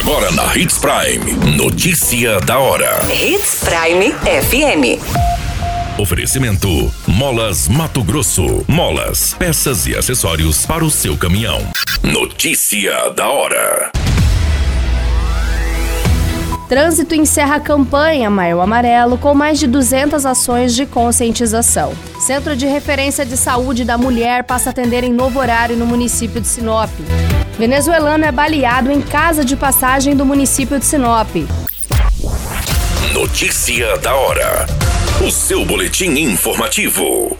Agora na Hits Prime. Notícia da hora. Hits Prime FM. Oferecimento: Molas Mato Grosso. Molas, peças e acessórios para o seu caminhão. Notícia da hora. Trânsito encerra a campanha Maio Amarelo com mais de 200 ações de conscientização. Centro de Referência de Saúde da Mulher passa a atender em novo horário no município de Sinop. Venezuelano é baleado em casa de passagem do município de Sinop. Notícia da hora. O seu boletim informativo.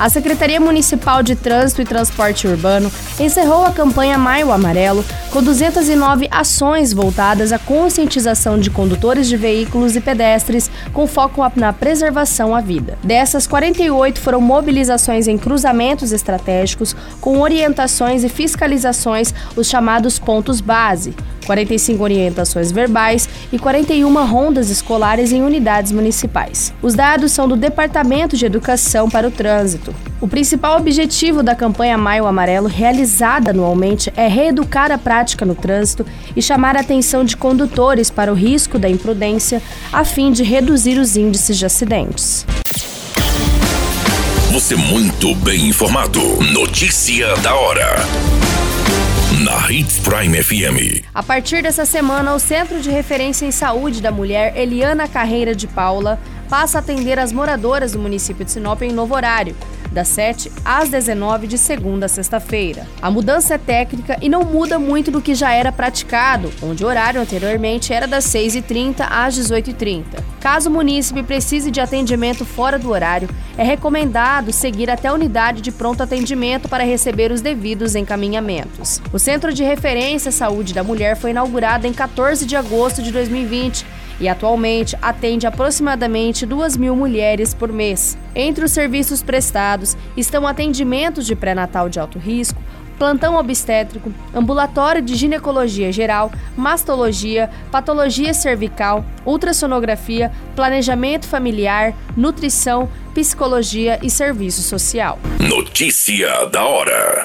A Secretaria Municipal de Trânsito e Transporte Urbano encerrou a campanha Maio Amarelo com 209 ações voltadas à conscientização de condutores de veículos e pedestres com foco na preservação à vida. Dessas, 48 foram mobilizações em cruzamentos estratégicos com orientações e fiscalizações, os chamados pontos base. 45 orientações verbais e 41 rondas escolares em unidades municipais. Os dados são do Departamento de Educação para o Trânsito. O principal objetivo da campanha Maio Amarelo, realizada anualmente, é reeducar a prática no trânsito e chamar a atenção de condutores para o risco da imprudência, a fim de reduzir os índices de acidentes. Você muito bem informado. Notícia da hora na Hits Prime FM. A partir dessa semana, o Centro de Referência em Saúde da Mulher Eliana Carreira de Paula passa a atender as moradoras do município de Sinop em novo horário das 7 às 19 de segunda a sexta-feira. A mudança é técnica e não muda muito do que já era praticado, onde o horário anteriormente era das 6h30 às 18h30. Caso o munícipe precise de atendimento fora do horário, é recomendado seguir até a unidade de pronto atendimento para receber os devidos encaminhamentos. O Centro de Referência Saúde da Mulher foi inaugurado em 14 de agosto de 2020 e atualmente atende aproximadamente 2 mil mulheres por mês. Entre os serviços prestados estão atendimentos de pré-natal de alto risco, plantão obstétrico, ambulatório de ginecologia geral, mastologia, patologia cervical, ultrassonografia, planejamento familiar, nutrição, psicologia e serviço social. Notícia da hora.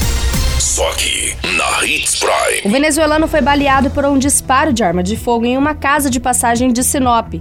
Só aqui, na Hits Prime. O venezuelano foi baleado por um disparo de arma de fogo em uma casa de passagem de Sinop.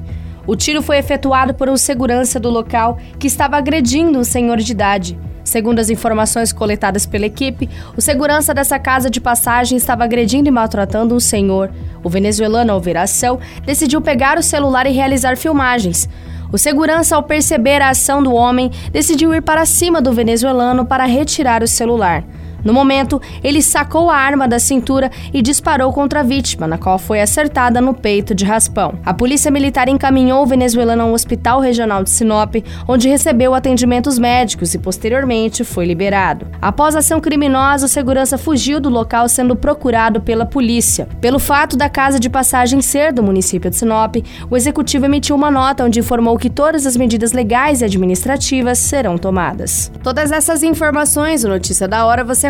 O tiro foi efetuado por um segurança do local que estava agredindo um senhor de idade. Segundo as informações coletadas pela equipe, o segurança dessa casa de passagem estava agredindo e maltratando um senhor. O venezuelano, ao ver a ação, decidiu pegar o celular e realizar filmagens. O segurança, ao perceber a ação do homem, decidiu ir para cima do venezuelano para retirar o celular. No momento, ele sacou a arma da cintura e disparou contra a vítima, na qual foi acertada no peito de raspão. A polícia militar encaminhou o venezuelano ao Hospital Regional de Sinop, onde recebeu atendimentos médicos e posteriormente foi liberado. Após a ação criminosa, o segurança fugiu do local sendo procurado pela polícia. Pelo fato da casa de passagem ser do município de Sinop, o executivo emitiu uma nota onde informou que todas as medidas legais e administrativas serão tomadas. Todas essas informações, o Notícia da Hora, você